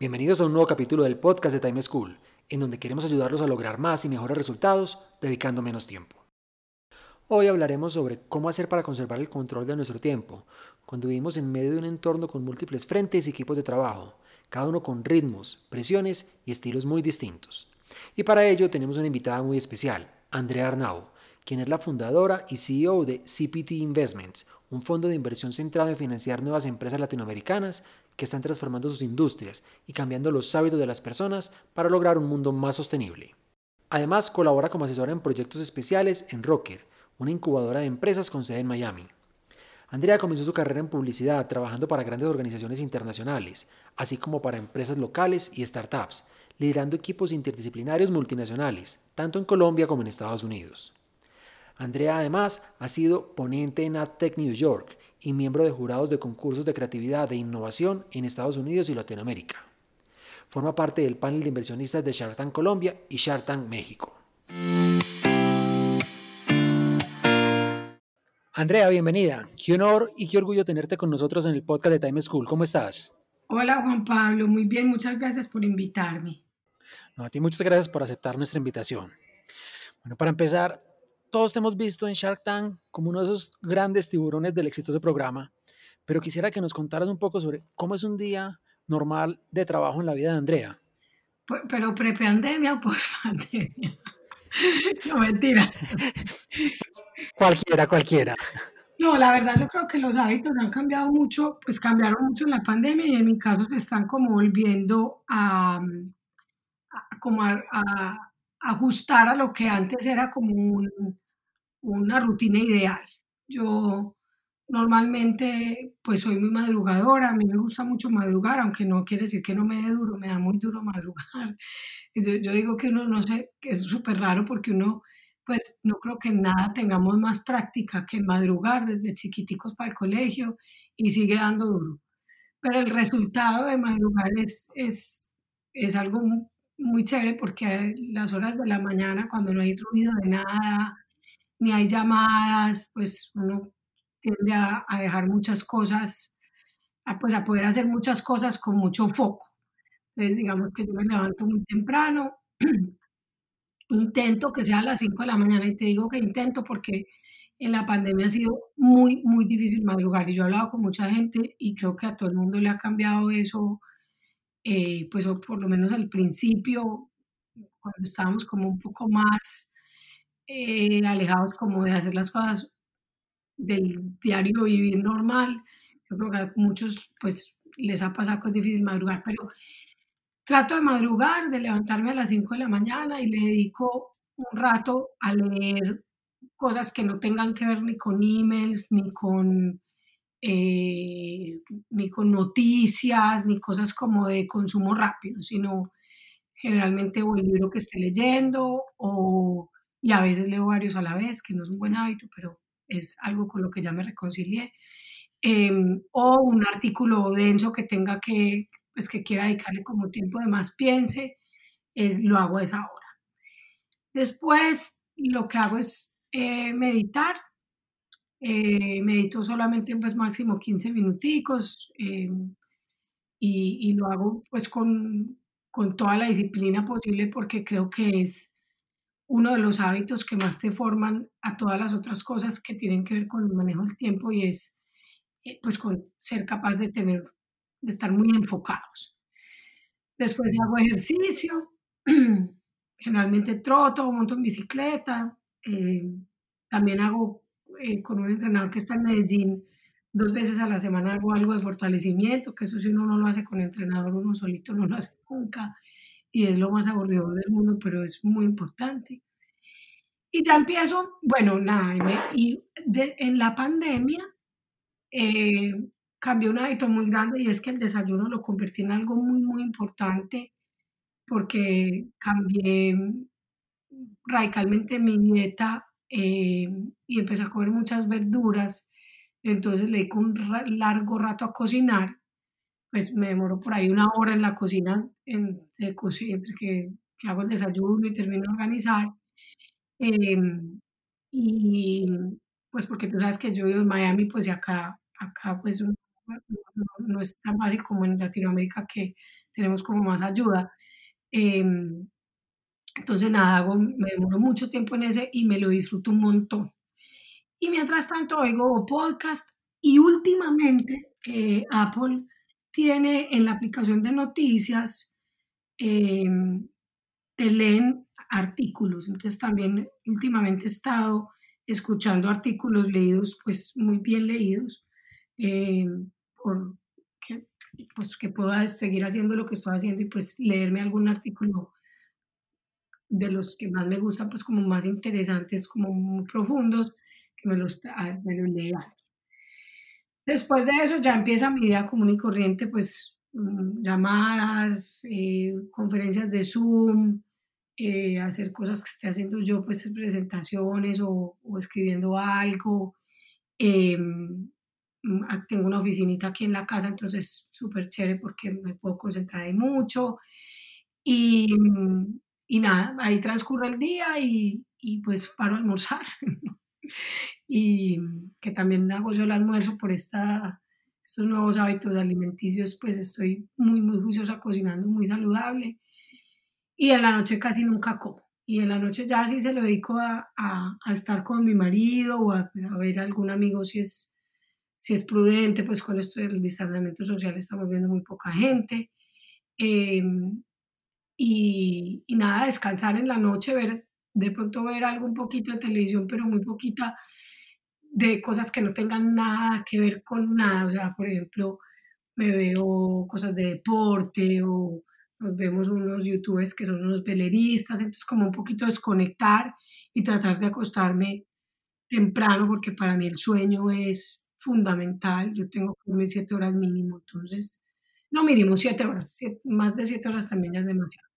Bienvenidos a un nuevo capítulo del podcast de Time School, en donde queremos ayudarlos a lograr más y mejores resultados dedicando menos tiempo. Hoy hablaremos sobre cómo hacer para conservar el control de nuestro tiempo, cuando vivimos en medio de un entorno con múltiples frentes y equipos de trabajo, cada uno con ritmos, presiones y estilos muy distintos. Y para ello tenemos una invitada muy especial, Andrea Arnau, quien es la fundadora y CEO de CPT Investments, un fondo de inversión centrado en financiar nuevas empresas latinoamericanas que están transformando sus industrias y cambiando los hábitos de las personas para lograr un mundo más sostenible. Además, colabora como asesora en proyectos especiales en Rocker, una incubadora de empresas con sede en Miami. Andrea comenzó su carrera en publicidad trabajando para grandes organizaciones internacionales, así como para empresas locales y startups, liderando equipos interdisciplinarios multinacionales, tanto en Colombia como en Estados Unidos. Andrea además ha sido ponente en AdTech New York y miembro de jurados de concursos de creatividad e innovación en Estados Unidos y Latinoamérica. Forma parte del panel de inversionistas de Shark Tank Colombia y Shark Tank México. Andrea, bienvenida. Qué honor y qué orgullo tenerte con nosotros en el podcast de Time School. ¿Cómo estás? Hola Juan Pablo, muy bien, muchas gracias por invitarme. No, a ti muchas gracias por aceptar nuestra invitación. Bueno, para empezar, todos te hemos visto en Shark Tank como uno de esos grandes tiburones del exitoso programa, pero quisiera que nos contaras un poco sobre cómo es un día normal de trabajo en la vida de Andrea. Pero pre-pandemia o post-pandemia. No, mentira. cualquiera, cualquiera. No, la verdad yo creo que los hábitos han cambiado mucho, pues cambiaron mucho en la pandemia y en mi caso se están como volviendo a, como a ajustar a lo que antes era como una rutina ideal. Yo normalmente pues soy muy madrugadora, a mí me gusta mucho madrugar, aunque no quiere decir que no me dé duro, me da muy duro madrugar. Yo, digo que uno, no sé, que es súper raro porque uno pues no creo que nada tengamos más práctica que madrugar desde chiquiticos para el colegio y sigue dando duro. Pero el resultado de madrugar es, es, es algo muy chévere porque las horas de la mañana, cuando no hay ruido de nada, ni hay llamadas, pues uno tiende a, dejar muchas cosas, a, pues a poder hacer muchas cosas con mucho foco. Entonces, digamos que yo me levanto muy temprano, intento que sea a las 5 de la mañana y te digo que intento porque en la pandemia ha sido muy, muy difícil madrugar y yo he hablado con mucha gente y creo que a todo el mundo le ha cambiado eso eh, pues por lo menos al principio, cuando estábamos como un poco más eh, alejados como de hacer las cosas del diario vivir normal, yo creo que a muchos pues les ha pasado que es difícil madrugar, pero trato de madrugar, de levantarme a las 5 de la mañana y le dedico un rato a leer cosas que no tengan que ver ni con emails, ni con eh, ni con noticias, ni cosas como de consumo rápido, sino generalmente o el libro que esté leyendo o, y a veces leo varios a la vez, que no es un buen hábito, pero es algo con lo que ya me reconcilié, em, o un artículo denso que tenga que, pues que quiera dedicarle como tiempo de más piense, es, lo hago a esa hora. Después lo que hago es eh, meditar, eh, medito solamente pues máximo 15 minuticos eh, y, lo hago pues con, con toda la disciplina posible porque creo que es uno de los hábitos que más te forman a todas las otras cosas que tienen que ver con el manejo del tiempo y es eh, pues con ser capaz de tener, de estar muy enfocados. Después hago ejercicio, generalmente troto, monto en bicicleta, también hago eh, con un entrenador que está en Medellín, dos veces a la semana algo de fortalecimiento, que eso si uno no lo hace con entrenador, uno solito no lo hace nunca, y es lo más aburrido del mundo, pero es muy importante. Y ya empiezo, bueno, nada, y en la pandemia eh, cambió un hábito muy grande y es que el desayuno lo convertí en algo muy, muy importante porque cambié radicalmente mi dieta eh, y empecé a comer muchas verduras. Entonces le dedico un largo rato a cocinar. Pues me demoro por ahí una hora en la cocina, en, entre que, que, hago el desayuno y termino de organizar. Em, y pues porque tú sabes que yo vivo en Miami, pues y acá, acá pues no, no, es tan fácil como en Latinoamérica que tenemos como más ayuda. Em, entonces, nada, hago, me demoro mucho tiempo en ese y me lo disfruto un montón. Y mientras tanto oigo podcast y últimamente eh, Apple tiene en la aplicación de noticias, em, te leen artículos. Entonces también últimamente he estado escuchando artículos leídos, pues muy bien leídos, eh, por que, pues, que pueda seguir haciendo lo que estoy haciendo y pues leerme algún artículo de los que más me gustan, pues como más interesantes, como muy profundos, que me los, ah, me los lea. Después de eso ya empieza mi vida común y corriente, pues mm, llamadas, eh, conferencias de Zoom, eh, hacer cosas que esté haciendo yo, pues presentaciones o, escribiendo algo. Ah, tengo una oficinita aquí en la casa, entonces súper chévere porque me puedo concentrar mucho. Y, mm, y nada, ahí transcurre el día y, y pues paro a almorzar. y que también hago yo el almuerzo por esta, estos nuevos hábitos alimenticios, pues estoy muy, muy juiciosa cocinando, muy saludable. Y en la noche casi nunca como. Y en la noche ya sí se lo dedico a, a, a estar con mi marido o a, ver algún amigo si es, si es prudente, pues con esto del distanciamiento social estamos viendo muy poca gente. Eh, y, nada, descansar en la noche, ver, de pronto ver algo un poquito de televisión, pero muy poquita de cosas que no tengan nada que ver con nada. O sea, por ejemplo, me veo cosas de deporte o nos vemos unos youtubers que son unos veleristas, entonces como un poquito desconectar y tratar de acostarme temprano porque para mí el sueño es fundamental. Yo tengo que dormir siete horas mínimo, entonces, no mínimo siete horas, más de siete horas también ya es demasiado.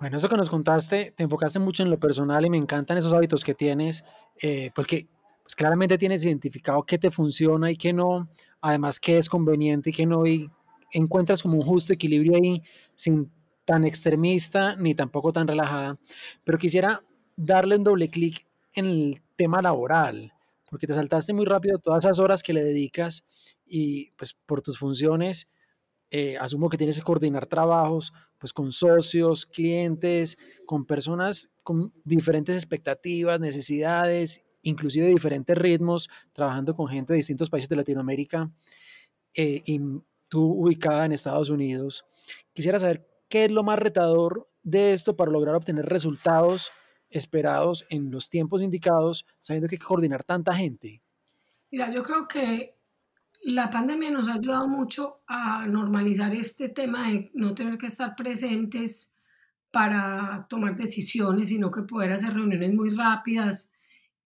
Bueno, eso que nos contaste, te enfocaste mucho en lo personal y me encantan esos hábitos que tienes, eh, porque pues, claramente tienes identificado qué te funciona y qué no, además qué es conveniente y qué no, y encuentras como un justo equilibrio ahí, sin tan extremista ni tampoco tan relajada. Pero quisiera darle un doble clic en el tema laboral, porque te saltaste muy rápido todas esas horas que le dedicas y pues por tus funciones eh, asumo que tienes que coordinar trabajos pues con socios, clientes, con personas con diferentes expectativas, necesidades, inclusive diferentes ritmos, trabajando con gente de distintos países de Latinoamérica eh, y tú ubicada en Estados Unidos. Quisiera saber qué es lo más retador de esto para lograr obtener resultados esperados en los tiempos indicados, sabiendo que hay que coordinar tanta gente. Mira, yo creo que la pandemia nos ha ayudado mucho a normalizar este tema de no tener que estar presentes para tomar decisiones, sino que poder hacer reuniones muy rápidas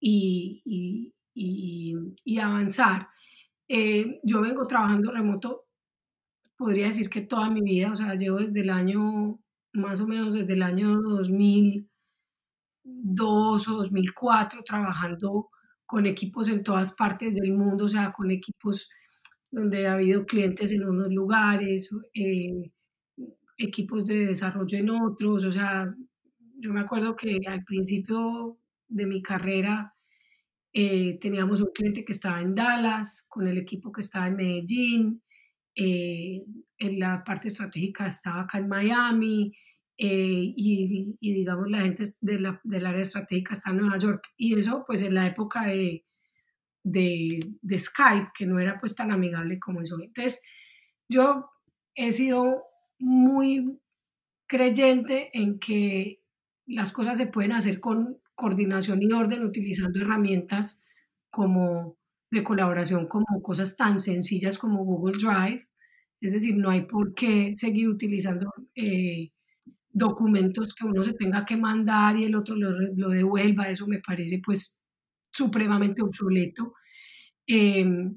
y, y, avanzar. Eh, yo vengo trabajando remoto, podría decir que toda mi vida, o sea, llevo desde el año, más o menos desde el año 2002 o 2004 trabajando con equipos en todas partes del mundo, o sea, con equipos donde ha habido clientes en unos lugares, eh, equipos de desarrollo en otros, o sea, yo me acuerdo que al principio de mi carrera eh, teníamos un cliente que estaba en Dallas, con el equipo que estaba en Medellín, eh, en la parte estratégica estaba acá en Miami, y, y, digamos la gente de la, del área estratégica está en Nueva York. Y eso pues en la época de, de, de, Skype, que no era pues tan amigable como eso. Entonces, yo he sido muy creyente en que las cosas se pueden hacer con coordinación y orden utilizando herramientas como de colaboración como cosas tan sencillas como Google Drive. Es decir, no hay por qué seguir utilizando eh, documentos que uno se tenga que mandar y el otro lo, lo devuelva. Eso me parece pues supremamente obsoleto. Em,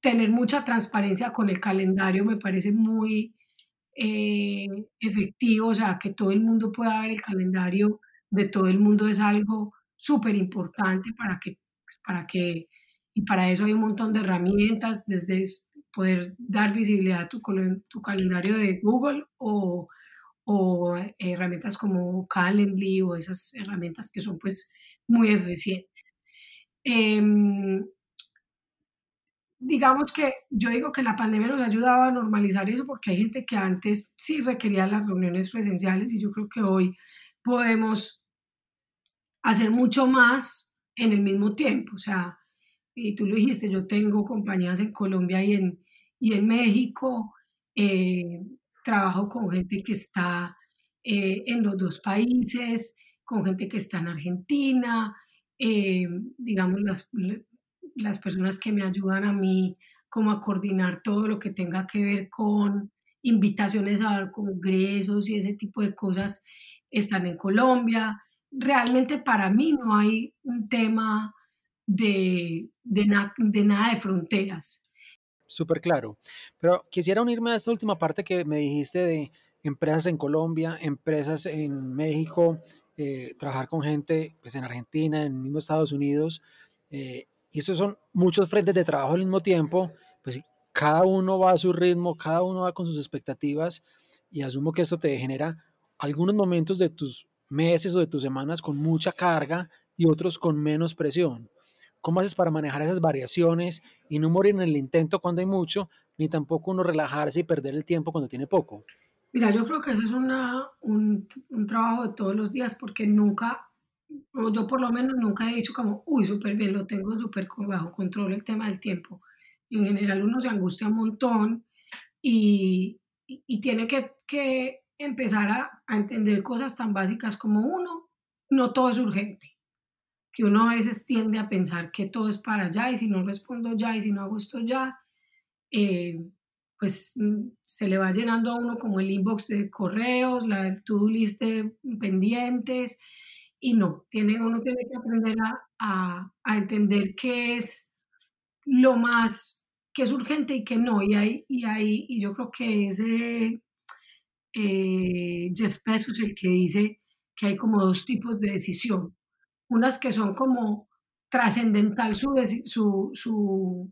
tener mucha transparencia con el calendario me parece muy eh, efectivo, o sea, que todo el mundo pueda ver el calendario de todo el mundo es algo súper importante para que, pues, para que, y para eso hay un montón de herramientas, desde poder dar visibilidad a tu, tu calendario de Google o, o herramientas como Calendly o esas herramientas que son pues muy eficientes. Em, digamos que yo digo que la pandemia nos ha ayudado a normalizar eso porque hay gente que antes sí requería las reuniones presenciales y yo creo que hoy podemos hacer mucho más en el mismo tiempo. O sea, y tú lo dijiste, yo tengo compañías en Colombia y en, y en México, eh, trabajo con gente que está eh, en los dos países, con gente que está en Argentina, eh, digamos, las, las personas que me ayudan a mí como a coordinar todo lo que tenga que ver con invitaciones a congresos y ese tipo de cosas están en Colombia. Realmente para mí no hay un tema de, de, de nada de fronteras. Súper claro. Pero quisiera unirme a esta última parte que me dijiste de empresas en Colombia, empresas en México, eh, trabajar con gente pues, en Argentina, en mismo Estados Unidos. Eh, y estos son muchos frentes de trabajo al mismo tiempo, pues cada uno va a su ritmo, cada uno va con sus expectativas y asumo que esto te genera algunos momentos de tus meses o de tus semanas con mucha carga y otros con menos presión. ¿Cómo haces para manejar esas variaciones y no morir en el intento cuando hay mucho, ni tampoco uno relajarse y perder el tiempo cuando tiene poco? Mira, yo creo que eso es una, un, un trabajo de todos los días porque nunca o yo por lo menos nunca he dicho como, uy, súper bien, lo tengo súper bajo control el tema del tiempo. En general uno se angustia un montón y, y, tiene que, que empezar a, a, entender cosas tan básicas como uno, no todo es urgente, que uno a veces tiende a pensar que todo es para allá y si no respondo ya y si no hago esto ya, eh, pues mm, se le va llenando a uno como el inbox de correos, la to-do list de pendientes y no, tiene, uno tiene que aprender a, a, entender qué es lo más, qué es urgente y qué no. Y, hay, y, hay, y yo creo que es eh, Jeff Bezos el que dice que hay como dos tipos de decisión. Unas que son como trascendental su, su, su,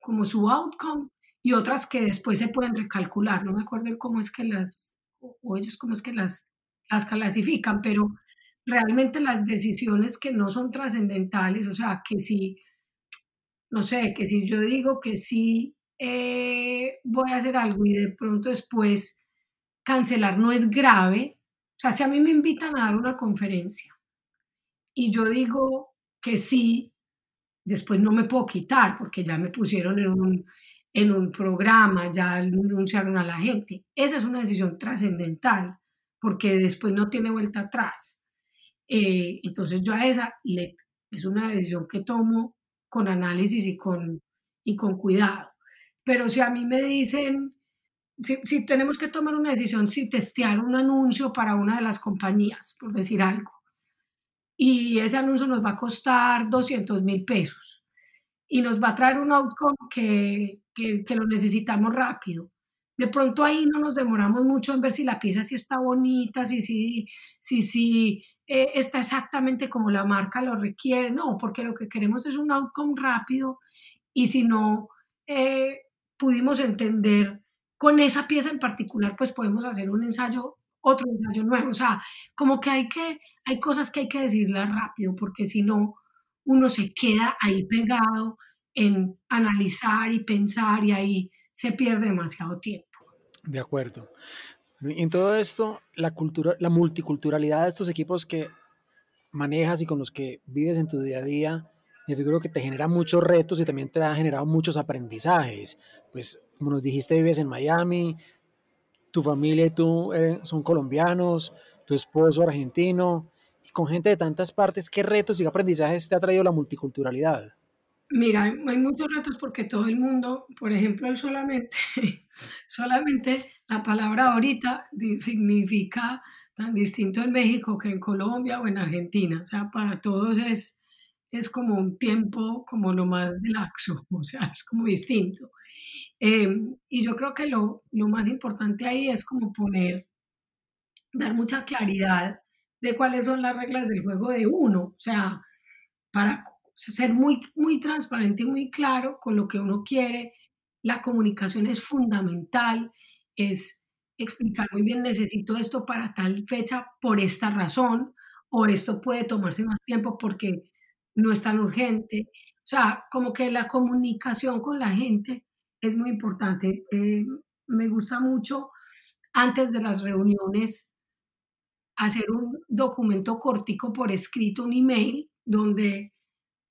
como su outcome y otras que después se pueden recalcular. No me acuerdo cómo es que las, o ellos cómo es que las, las clasifican, pero realmente las decisiones que no son trascendentales, o sea, que si, no sé, que si yo digo que sí eh, voy a hacer algo y de pronto después cancelar no es grave, o sea, si a mí me invitan a dar una conferencia y yo digo que sí, después no me puedo quitar porque ya me pusieron en un, en un programa, ya anunciaron a la gente. Esa es una decisión trascendental porque después no tiene vuelta atrás. Eh, entonces yo a esa le, es una decisión que tomo con análisis y con, y con cuidado. Pero si a mí me dicen, si, si, tenemos que tomar una decisión, si testear un anuncio para una de las compañías, por decir algo, y ese anuncio nos va a costar 200 mil pesos y nos va a traer un outcome que, que, que, lo necesitamos rápido. De pronto ahí no nos demoramos mucho en ver si la pieza sí está bonita, si, si, si, si eh, está exactamente como la marca lo requiere, no, porque lo que queremos es un outcome rápido y si no eh, pudimos entender con esa pieza en particular, pues podemos hacer un ensayo, otro ensayo nuevo, o sea, como que hay que, hay cosas que hay que decirlas rápido, porque si no, uno se queda ahí pegado en analizar y pensar y ahí se pierde demasiado tiempo. De acuerdo. Y en todo esto, la, cultura, la multiculturalidad de estos equipos que manejas y con los que vives en tu día a día, me figuro que te genera muchos retos y también te ha generado muchos aprendizajes. Pues, como nos dijiste, vives en Miami, tu familia y tú son colombianos, tu esposo argentino, con gente de tantas partes, ¿qué retos y aprendizajes te ha traído la multiculturalidad? Mira, hay muchos retos porque todo el mundo, por ejemplo, solamente, solamente la palabra ahorita significa tan distinto en México que en Colombia o en Argentina. O sea, para todos es, es como un tiempo como lo más laxo, o sea, es como distinto. Em, y yo creo que lo, lo más importante ahí es como poner, dar mucha claridad de cuáles son las reglas del juego de uno, o sea, para ser muy, muy transparente y muy claro con lo que uno quiere. La comunicación es fundamental, es explicar muy bien, necesito esto para tal fecha por esta razón, o esto puede tomarse más tiempo porque no es tan urgente. O sea, como que la comunicación con la gente es muy importante. Eh, me gusta mucho antes de las reuniones hacer un documento cortico por escrito, un email, donde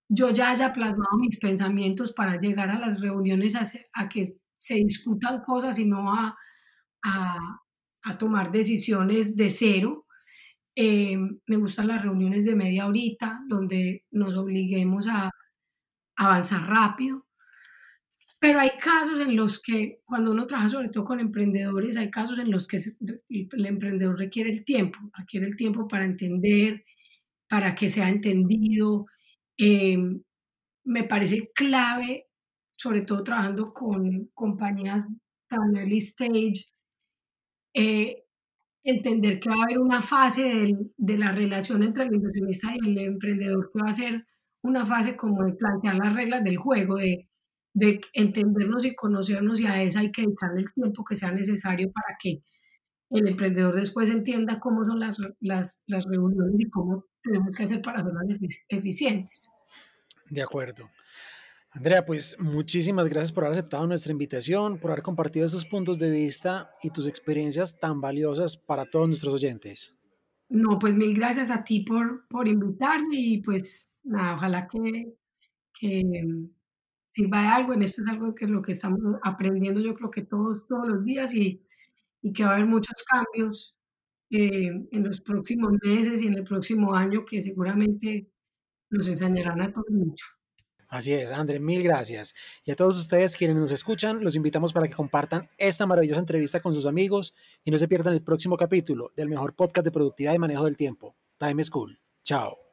yo ya haya plasmado mis pensamientos para llegar a las reuniones a, que se discutan cosas y no a, a, tomar decisiones de cero. Eh, me gustan las reuniones de media horita, donde nos obliguemos a avanzar rápido. Pero hay casos en los que, cuando uno trabaja sobre todo con emprendedores, hay casos en los que el emprendedor requiere el tiempo, requiere el tiempo para entender, para que sea entendido. Eh, me parece clave, sobre todo trabajando con compañías tan early stage, eh, entender que va a haber una fase de la relación entre el inversionista y el emprendedor que va a ser una fase como de plantear las reglas del juego, de de entendernos y conocernos y a esa hay que dedicarle el tiempo que sea necesario para que el emprendedor después entienda cómo son las, las, las reuniones y cómo tenemos que hacer para hacerlas eficientes. De acuerdo. Andrea, pues muchísimas gracias por haber aceptado nuestra invitación, por haber compartido esos puntos de vista y tus experiencias tan valiosas para todos nuestros oyentes. No, pues mil gracias a ti por, por invitarme y pues nada, ojalá que, que sirva de algo. En esto es algo que lo que estamos aprendiendo yo creo que todos, todos los días y, y que va a haber muchos cambios eh, en los próximos meses y en el próximo año que seguramente nos enseñarán a todos mucho. Así es, André, mil gracias. Y a todos ustedes quienes nos escuchan, los invitamos para que compartan esta maravillosa entrevista con sus amigos y no se pierdan el próximo capítulo del mejor podcast de productividad y manejo del tiempo, Time School. Chao.